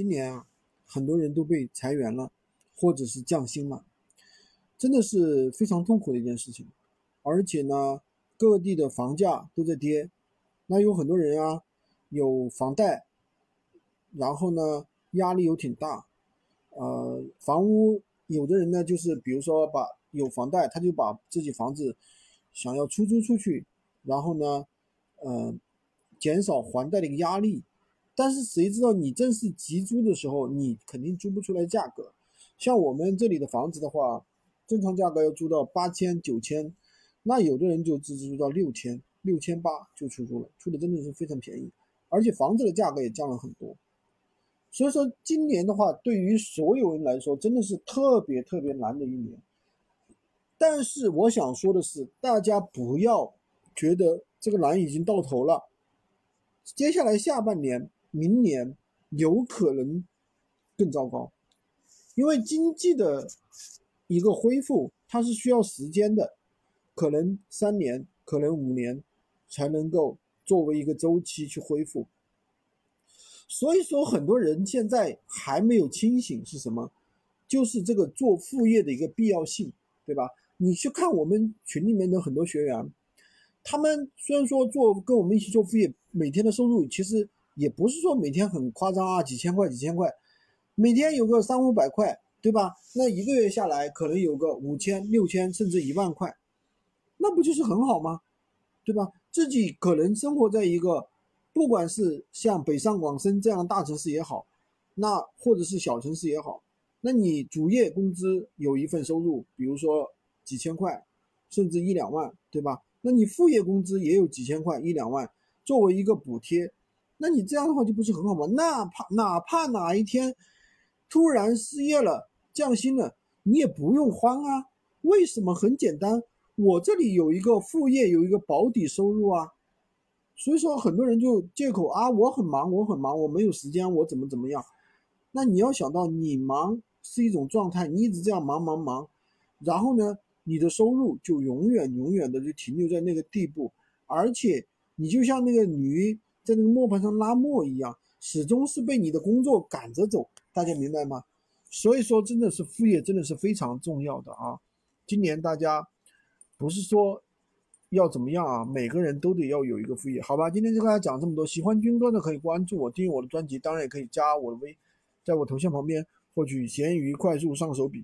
今年啊，很多人都被裁员了，或者是降薪了，真的是非常痛苦的一件事情。而且呢，各地的房价都在跌，那有很多人啊，有房贷，然后呢，压力又挺大。呃，房屋有的人呢，就是比如说把有房贷，他就把自己房子想要出租出去，然后呢，呃，减少还贷的一个压力。但是谁知道你正是急租的时候，你肯定租不出来价格。像我们这里的房子的话，正常价格要租到八千九千，那有的人就只租到六千六千八就出租了，出的真的是非常便宜，而且房子的价格也降了很多。所以说今年的话，对于所有人来说，真的是特别特别难的一年。但是我想说的是，大家不要觉得这个难已经到头了，接下来下半年。明年有可能更糟糕，因为经济的一个恢复，它是需要时间的，可能三年，可能五年才能够作为一个周期去恢复。所以说，很多人现在还没有清醒是什么？就是这个做副业的一个必要性，对吧？你去看我们群里面的很多学员，他们虽然说做跟我们一起做副业，每天的收入其实。也不是说每天很夸张啊，几千块几千块，每天有个三五百块，对吧？那一个月下来可能有个五千、六千，甚至一万块，那不就是很好吗？对吧？自己可能生活在一个，不管是像北上广深这样的大城市也好，那或者是小城市也好，那你主业工资有一份收入，比如说几千块，甚至一两万，对吧？那你副业工资也有几千块、一两万，作为一个补贴。那你这样的话就不是很好吗？哪怕哪怕哪一天突然失业了、降薪了，你也不用慌啊。为什么？很简单，我这里有一个副业，有一个保底收入啊。所以说，很多人就借口啊，我很忙，我很忙，我没有时间，我怎么怎么样。那你要想到，你忙是一种状态，你一直这样忙忙忙，然后呢，你的收入就永远永远的就停留在那个地步，而且你就像那个女。在那个磨盘上拉磨一样，始终是被你的工作赶着走，大家明白吗？所以说，真的是副业真的是非常重要的啊！今年大家不是说要怎么样啊，每个人都得要有一个副业，好吧？今天就跟大家讲这么多，喜欢军哥的可以关注我，订阅我的专辑，当然也可以加我的微，在我头像旁边获取闲鱼快速上手笔。